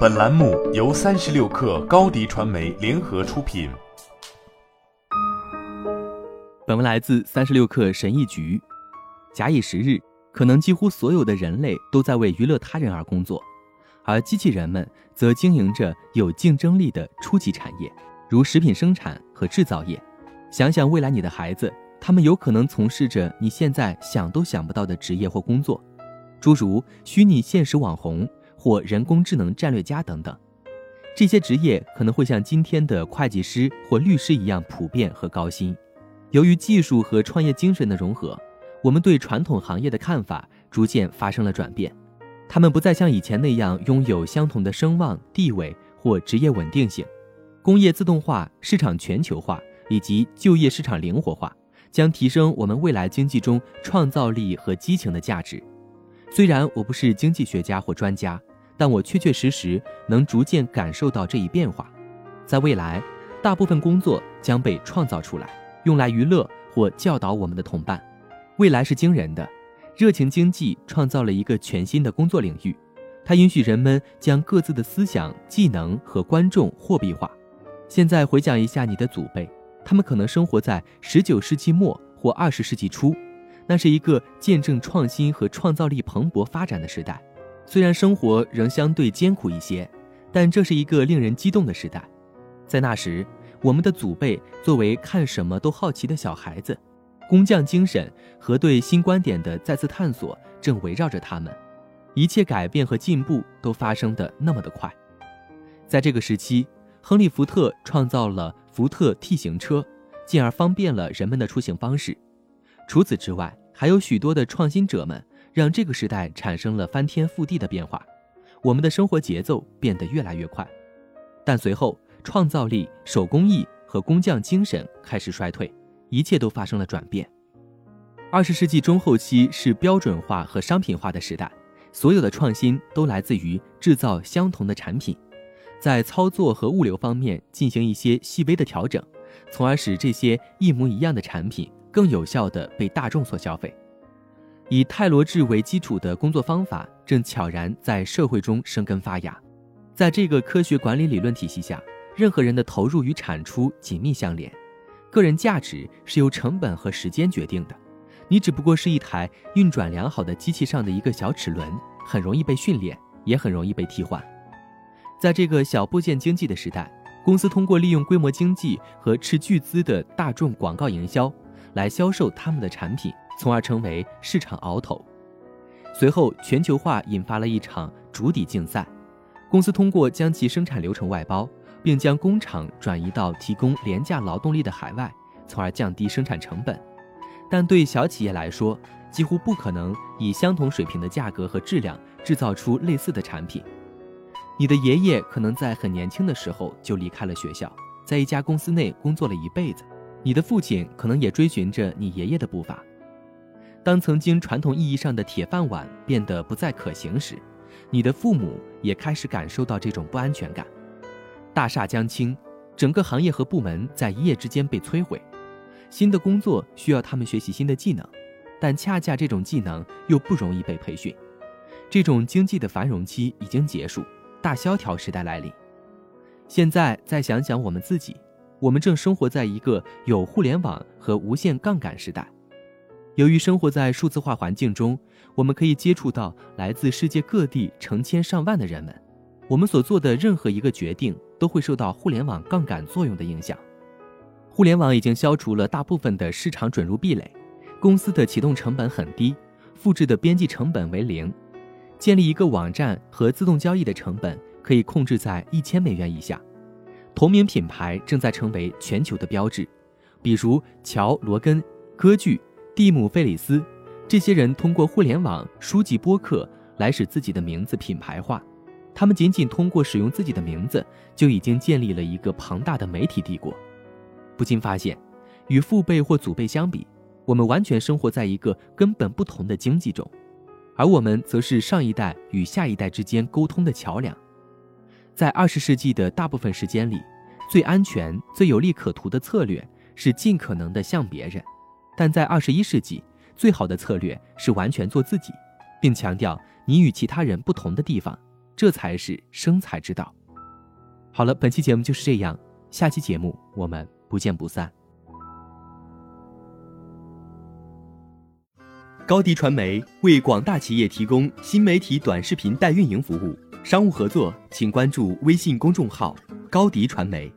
本栏目由三十六氪高低传媒联合出品。本文来自三十六氪神译局。假以时日，可能几乎所有的人类都在为娱乐他人而工作，而机器人们则经营着有竞争力的初级产业，如食品生产和制造业。想想未来你的孩子，他们有可能从事着你现在想都想不到的职业或工作。诸如虚拟现实网红或人工智能战略家等等，这些职业可能会像今天的会计师或律师一样普遍和高薪。由于技术和创业精神的融合，我们对传统行业的看法逐渐发生了转变。他们不再像以前那样拥有相同的声望、地位或职业稳定性。工业自动化、市场全球化以及就业市场灵活化将提升我们未来经济中创造力和激情的价值。虽然我不是经济学家或专家，但我确确实实能逐渐感受到这一变化。在未来，大部分工作将被创造出来，用来娱乐或教导我们的同伴。未来是惊人的，热情经济创造了一个全新的工作领域，它允许人们将各自的思想、技能和观众货币化。现在回想一下你的祖辈，他们可能生活在19世纪末或20世纪初。那是一个见证创新和创造力蓬勃发展的时代，虽然生活仍相对艰苦一些，但这是一个令人激动的时代。在那时，我们的祖辈作为看什么都好奇的小孩子，工匠精神和对新观点的再次探索正围绕着他们，一切改变和进步都发生的那么的快。在这个时期，亨利·福特创造了福特 T 型车，进而方便了人们的出行方式。除此之外，还有许多的创新者们让这个时代产生了翻天覆地的变化，我们的生活节奏变得越来越快。但随后，创造力、手工艺和工匠精神开始衰退，一切都发生了转变。二十世纪中后期是标准化和商品化的时代，所有的创新都来自于制造相同的产品，在操作和物流方面进行一些细微的调整，从而使这些一模一样的产品。更有效地被大众所消费，以泰罗制为基础的工作方法正悄然在社会中生根发芽。在这个科学管理理论体系下，任何人的投入与产出紧密相连，个人价值是由成本和时间决定的。你只不过是一台运转良好的机器上的一个小齿轮，很容易被训练，也很容易被替换。在这个小部件经济的时代，公司通过利用规模经济和斥巨资的大众广告营销。来销售他们的产品，从而成为市场鳌头。随后，全球化引发了一场逐底竞赛，公司通过将其生产流程外包，并将工厂转移到提供廉价劳动力的海外，从而降低生产成本。但对小企业来说，几乎不可能以相同水平的价格和质量制造出类似的产品。你的爷爷可能在很年轻的时候就离开了学校，在一家公司内工作了一辈子。你的父亲可能也追寻着你爷爷的步伐。当曾经传统意义上的铁饭碗变得不再可行时，你的父母也开始感受到这种不安全感。大厦将倾，整个行业和部门在一夜之间被摧毁。新的工作需要他们学习新的技能，但恰恰这种技能又不容易被培训。这种经济的繁荣期已经结束，大萧条时代来临。现在再想想我们自己。我们正生活在一个有互联网和无限杠杆时代。由于生活在数字化环境中，我们可以接触到来自世界各地成千上万的人们。我们所做的任何一个决定都会受到互联网杠杆作用的影响。互联网已经消除了大部分的市场准入壁垒，公司的启动成本很低，复制的边际成本为零，建立一个网站和自动交易的成本可以控制在一千美元以下。同名品牌正在成为全球的标志，比如乔·罗根、歌剧、蒂姆·费里斯，这些人通过互联网、书籍、播客来使自己的名字品牌化。他们仅仅通过使用自己的名字，就已经建立了一个庞大的媒体帝国。不禁发现，与父辈或祖辈相比，我们完全生活在一个根本不同的经济中，而我们则是上一代与下一代之间沟通的桥梁。在二十世纪的大部分时间里，最安全、最有利可图的策略是尽可能的像别人；但在二十一世纪，最好的策略是完全做自己，并强调你与其他人不同的地方，这才是生财之道。好了，本期节目就是这样，下期节目我们不见不散。高迪传媒为广大企业提供新媒体短视频代运营服务，商务合作请关注微信公众号“高迪传媒”。